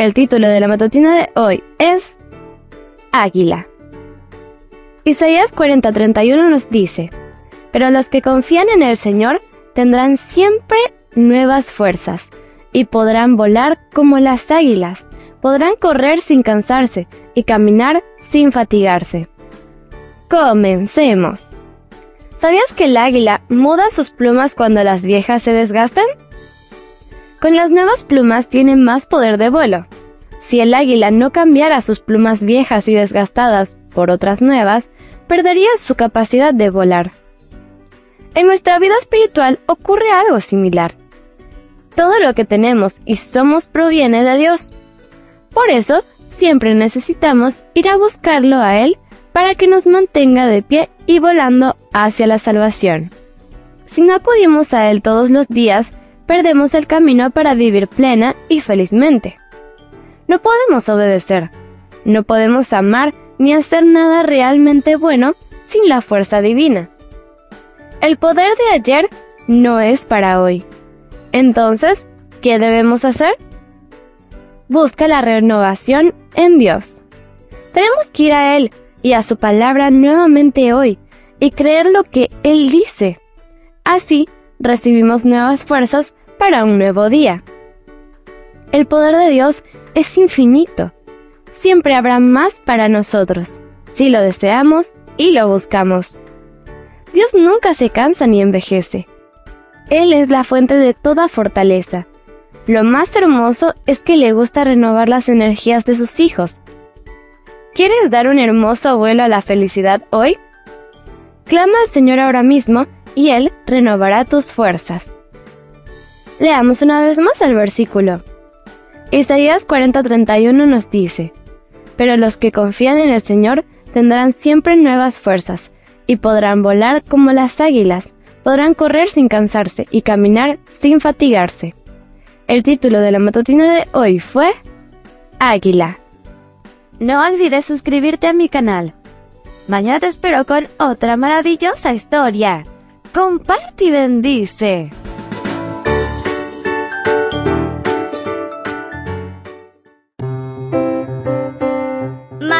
El título de la matutina de hoy es Águila. Isaías 40:31 nos dice, Pero los que confían en el Señor tendrán siempre nuevas fuerzas y podrán volar como las águilas, podrán correr sin cansarse y caminar sin fatigarse. Comencemos. ¿Sabías que el águila muda sus plumas cuando las viejas se desgastan? Con las nuevas plumas tiene más poder de vuelo. Si el águila no cambiara sus plumas viejas y desgastadas por otras nuevas, perdería su capacidad de volar. En nuestra vida espiritual ocurre algo similar. Todo lo que tenemos y somos proviene de Dios. Por eso, siempre necesitamos ir a buscarlo a Él para que nos mantenga de pie y volando hacia la salvación. Si no acudimos a Él todos los días, perdemos el camino para vivir plena y felizmente. No podemos obedecer, no podemos amar ni hacer nada realmente bueno sin la fuerza divina. El poder de ayer no es para hoy. Entonces, ¿qué debemos hacer? Busca la renovación en Dios. Tenemos que ir a Él y a su palabra nuevamente hoy y creer lo que Él dice. Así recibimos nuevas fuerzas para un nuevo día. El poder de Dios es infinito. Siempre habrá más para nosotros, si lo deseamos y lo buscamos. Dios nunca se cansa ni envejece. Él es la fuente de toda fortaleza. Lo más hermoso es que le gusta renovar las energías de sus hijos. ¿Quieres dar un hermoso vuelo a la felicidad hoy? Clama al Señor ahora mismo y Él renovará tus fuerzas. Leamos una vez más el versículo. Isaías 40:31 nos dice, Pero los que confían en el Señor tendrán siempre nuevas fuerzas, y podrán volar como las águilas, podrán correr sin cansarse y caminar sin fatigarse. El título de la matutina de hoy fue Águila. No olvides suscribirte a mi canal. Mañana te espero con otra maravillosa historia. Comparte y bendice.